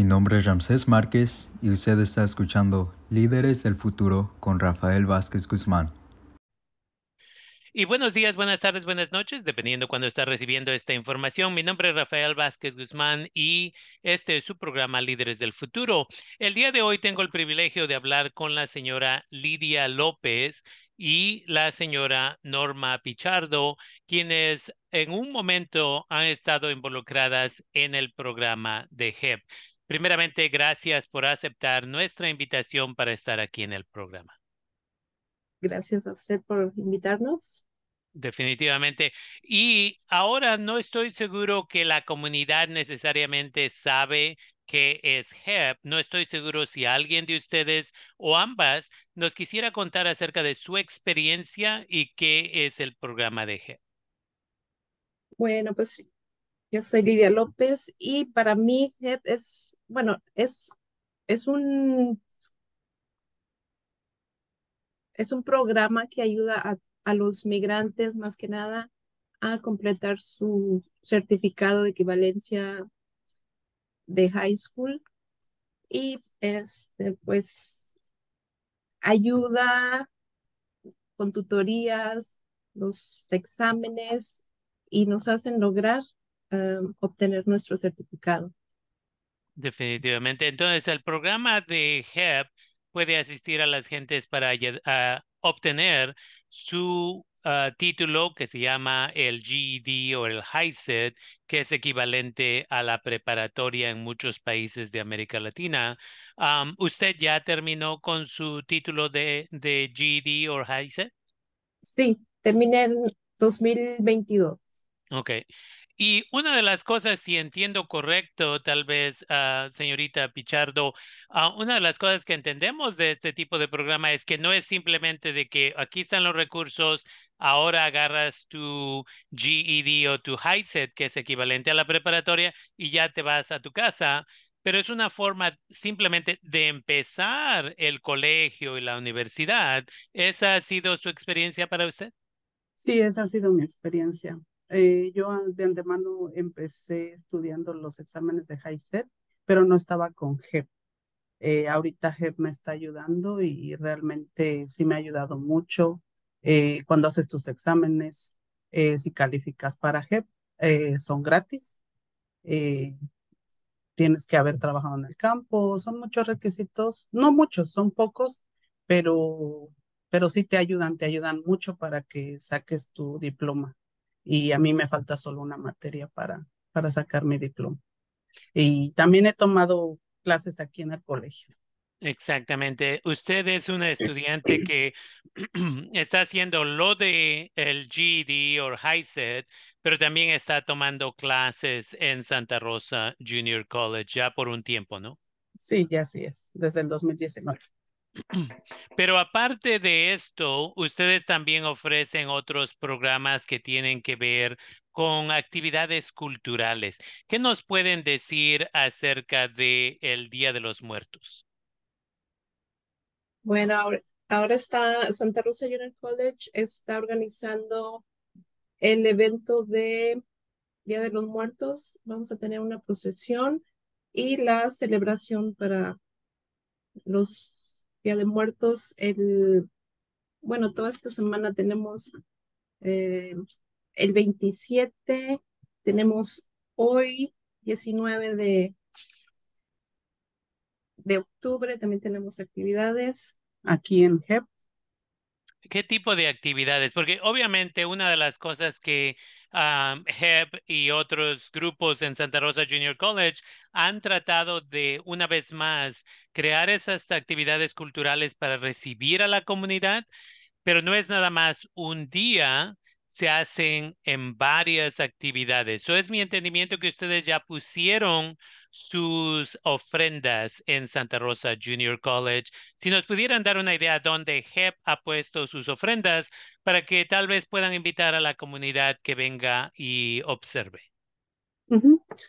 Mi nombre es Ramsés Márquez y usted está escuchando Líderes del Futuro con Rafael Vázquez Guzmán. Y buenos días, buenas tardes, buenas noches, dependiendo cuando está recibiendo esta información. Mi nombre es Rafael Vázquez Guzmán y este es su programa Líderes del Futuro. El día de hoy tengo el privilegio de hablar con la señora Lidia López y la señora Norma Pichardo, quienes en un momento han estado involucradas en el programa de HEP. Primeramente, gracias por aceptar nuestra invitación para estar aquí en el programa. Gracias a usted por invitarnos. Definitivamente. Y ahora no estoy seguro que la comunidad necesariamente sabe qué es HEP. No estoy seguro si alguien de ustedes o ambas nos quisiera contar acerca de su experiencia y qué es el programa de HEP. Bueno, pues yo soy Lidia López y para mí HEP es, bueno, es, es un, es un programa que ayuda a, a los migrantes más que nada a completar su certificado de equivalencia de high school. Y este pues ayuda con tutorías, los exámenes y nos hacen lograr Um, obtener nuestro certificado. Definitivamente. Entonces, el programa de HEP puede asistir a las gentes para obtener su uh, título que se llama el GED o el HiSET, que es equivalente a la preparatoria en muchos países de América Latina. Um, ¿Usted ya terminó con su título de, de GED o HiSET? Sí, terminé en 2022. Ok. Y una de las cosas, si entiendo correcto, tal vez, uh, señorita Pichardo, uh, una de las cosas que entendemos de este tipo de programa es que no es simplemente de que aquí están los recursos, ahora agarras tu GED o tu HiSET, que es equivalente a la preparatoria, y ya te vas a tu casa, pero es una forma simplemente de empezar el colegio y la universidad. ¿Esa ha sido su experiencia para usted? Sí, esa ha sido mi experiencia. Eh, yo de antemano empecé estudiando los exámenes de HiSET, pero no estaba con HEP. Eh, ahorita HEP me está ayudando y realmente sí me ha ayudado mucho. Eh, cuando haces tus exámenes, si calificas para HEP, son gratis. tienes que haber trabajado en el campo, son muchos requisitos, no muchos, son pocos, pero, pero sí te ayudan, te ayudan mucho para que saques tu diploma y a mí me falta solo una materia para, para sacar mi diploma. Y también he tomado clases aquí en el colegio. Exactamente. Usted es una estudiante que está haciendo lo de el GED o HiSET, pero también está tomando clases en Santa Rosa Junior College ya por un tiempo, ¿no? Sí, ya sí es, desde el 2019. Pero aparte de esto, ustedes también ofrecen otros programas que tienen que ver con actividades culturales. ¿Qué nos pueden decir acerca del el Día de los Muertos? Bueno, ahora, está Santa Rosa Junior College está organizando el evento de Día de los Muertos. Vamos a tener una procesión y la celebración para los Día de Muertos, el, bueno, toda esta semana tenemos eh, el 27, tenemos hoy 19 de, de octubre, también tenemos actividades. Aquí en HEP ¿Qué tipo de actividades? Porque obviamente una de las cosas que um, HEP y otros grupos en Santa Rosa Junior College han tratado de, una vez más, crear esas actividades culturales para recibir a la comunidad, pero no es nada más un día, se hacen en varias actividades. Eso es mi entendimiento que ustedes ya pusieron sus ofrendas en Santa Rosa Junior College. Si nos pudieran dar una idea dónde HEP ha puesto sus ofrendas para que tal vez puedan invitar a la comunidad que venga y observe.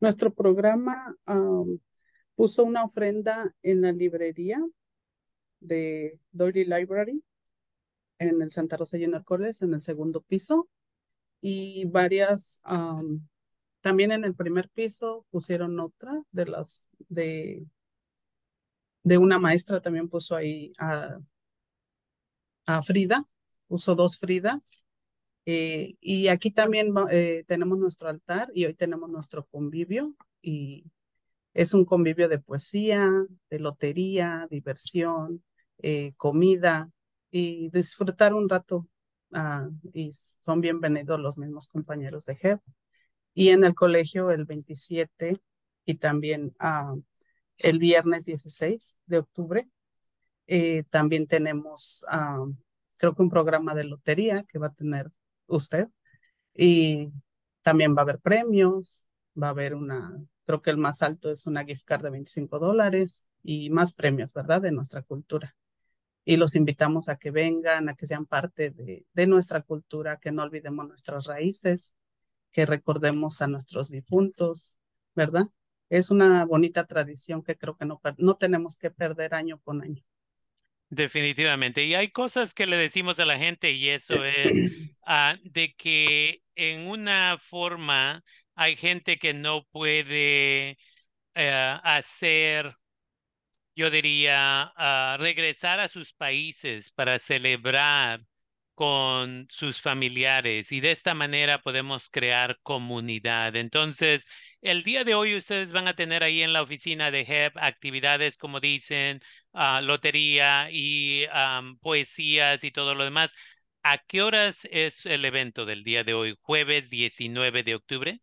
Nuestro programa puso una ofrenda en la librería de Doyle Library en el Santa Rosa Junior College, en el segundo piso, y varias también en el primer piso pusieron otra de las de, de una maestra, también puso ahí a, a Frida, puso dos Fridas. Eh, y aquí también eh, tenemos nuestro altar y hoy tenemos nuestro convivio y es un convivio de poesía, de lotería, diversión, eh, comida y disfrutar un rato. Ah, y son bienvenidos los mismos compañeros de JEP. Y en el colegio el 27 y también ah, el viernes 16 de octubre también tenemos ah, creo que un programa de lotería que va a tener usted. Y también va a haber premios, va a haber una, creo que el más alto es una gift card de 25 dólares y más premios, ¿verdad? De nuestra cultura. Y los invitamos a que vengan, a que sean parte de nuestra cultura, que no olvidemos nuestras raíces, que recordemos a nuestros difuntos, ¿verdad? Es una bonita tradición que creo que no, no tenemos que perder año con año. Definitivamente. Y hay cosas que le decimos a la gente y eso es ah, de que en una forma hay gente que no puede eh, hacer, yo diría, ah, regresar a sus países para celebrar con sus familiares y de esta manera podemos crear comunidad. Entonces, el día de hoy ustedes van a tener ahí en la oficina de HEP actividades como dicen, uh, lotería y poesías y todo lo demás. ¿A qué horas es el evento del día de hoy? Jueves 19 de octubre.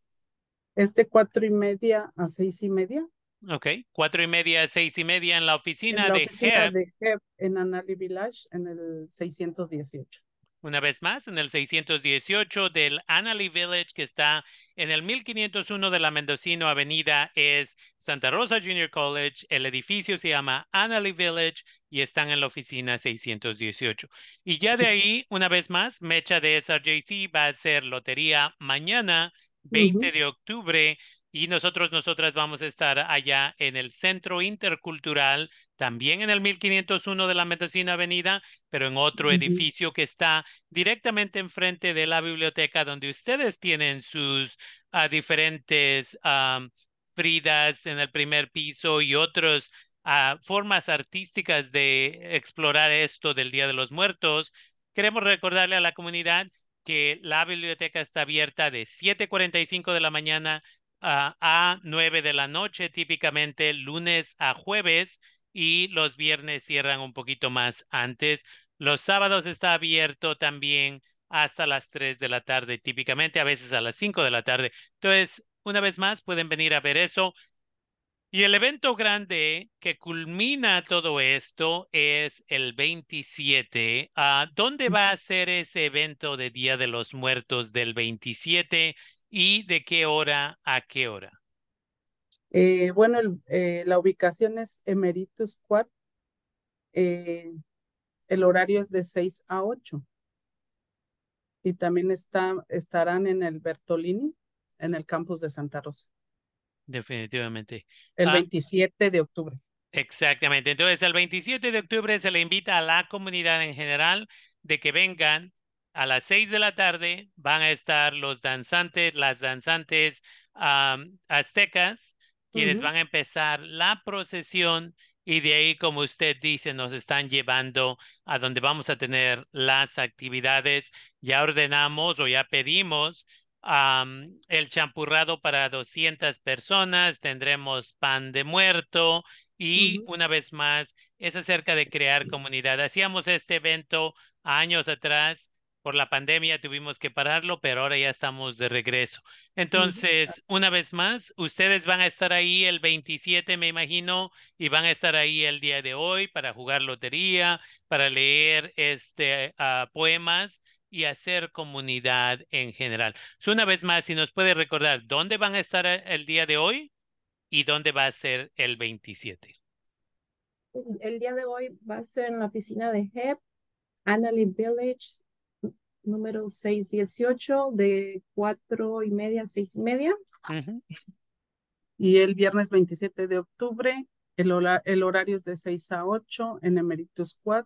Es de cuatro y media a seis y media. Ok, cuatro y media a seis y media en la oficina, en la de, oficina de HEP en Anali Village en el 618. Una vez más, en el 618 del Annalee Village, que está en el 1501 de la Mendocino Avenida, es Santa Rosa Junior College. El edificio se llama Annalee Village y están en la oficina 618. Y ya de ahí, una vez más, Mecha de SRJC va a ser lotería mañana, 20 de octubre, y nosotros, nosotras vamos a estar allá en el Centro Intercultural, también en el 1501 de la Medicina Avenida, pero en otro edificio que está directamente enfrente de la biblioteca donde ustedes tienen sus ah, diferentes fridas en el primer piso y otras ah, formas artísticas de explorar esto del Día de los Muertos. Queremos recordarle a la comunidad que la biblioteca está abierta de 7.45 de la mañana a 9 de la noche, típicamente lunes a jueves, y los viernes cierran un poquito más antes. Los sábados está abierto también hasta las 3 de la tarde, típicamente a veces a las 5 de la tarde. Entonces, una vez más, pueden venir a ver eso. Y el evento grande que culmina todo esto es el 27. Ah, ¿Dónde va a ser ese evento de Día de los Muertos del 27? Y de qué hora a qué hora? Eh, bueno, eh, la ubicación es Emeritus Quad. Eh, el horario es de 6 a 8. Y también está, estarán en el Bertolini, en el campus de Santa Rosa. Definitivamente. El 27 ah. de octubre. Exactamente. Entonces, el 27 de octubre se le invita a la comunidad en general de que vengan a las seis de la tarde van a estar los danzantes, las danzantes aztecas, quienes van a empezar la procesión y de ahí, como usted dice, nos están llevando a donde vamos a tener las actividades. Ya ordenamos o ya pedimos el champurrado para 200 personas, tendremos pan de muerto y una vez más es acerca de crear comunidad. Hacíamos este evento años atrás por la pandemia tuvimos que pararlo, pero ahora ya estamos de regreso. Entonces, una vez más, ustedes van a estar ahí el 27, me imagino, y van a estar ahí el día de hoy para jugar lotería, para leer este, ah, poemas y hacer comunidad en general. una vez más, si nos puede recordar dónde van a estar el día de hoy y dónde va a ser el 27. El día de hoy va a ser en la oficina de HEP, Annalee Village, número 618 de cuatro y media a seis y media. Y el viernes 27 de octubre, el, el, horario es de 6 a 8 en Emeritus Quad.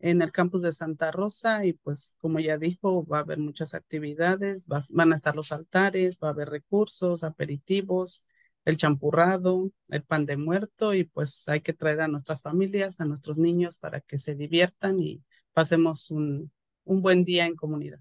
en el campus de Santa Rosa y pues como ya dijo, va a haber muchas actividades, van a estar los altares, va a haber recursos, aperitivos, el champurrado, el pan de muerto y pues hay que traer a nuestras familias, a nuestros niños para que se diviertan y pasemos un, un buen día en comunidad.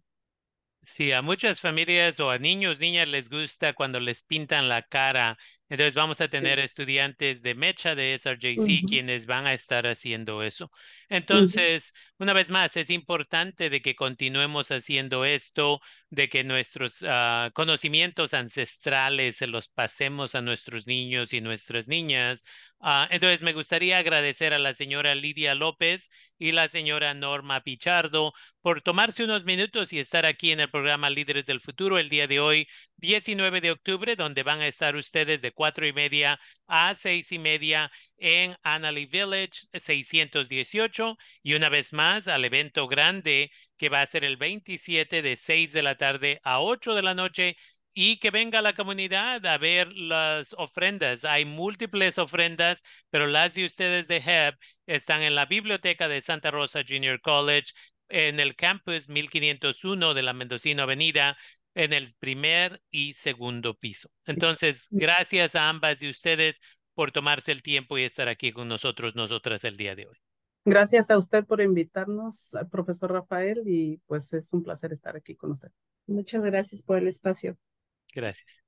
Sí, a muchas familias o a niños, niñas les gusta cuando les pintan la cara entonces vamos a tener estudiantes de Mecha, de SRJC, quienes van a estar haciendo eso. Entonces, una vez más, es importante de que continuemos haciendo esto, de que nuestros ah, conocimientos ancestrales se los pasemos a nuestros niños y nuestras niñas. Ah, entonces, me gustaría agradecer a la señora Lidia López y la señora Norma Pichardo por tomarse unos minutos y estar aquí en el programa Líderes del Futuro el día de hoy, 19 de octubre, donde van a estar ustedes de cuatro y media a seis y media en Annalee Village 618 y una vez más al evento grande que va a ser el 27 de 6 de la tarde a 8 de la noche y que venga la comunidad a ver las ofrendas. Hay múltiples ofrendas, pero las de ustedes de HEB están en la biblioteca de Santa Rosa Junior College, en el campus 1501 de la Mendocino Avenida, en el primer y segundo piso. Entonces, gracias a ambas de ustedes por tomarse el tiempo y estar aquí con nosotros, nosotras el día de hoy. Gracias a usted por invitarnos, profesor Rafael, y pues es un placer estar aquí con usted. Muchas gracias por el espacio. Gracias.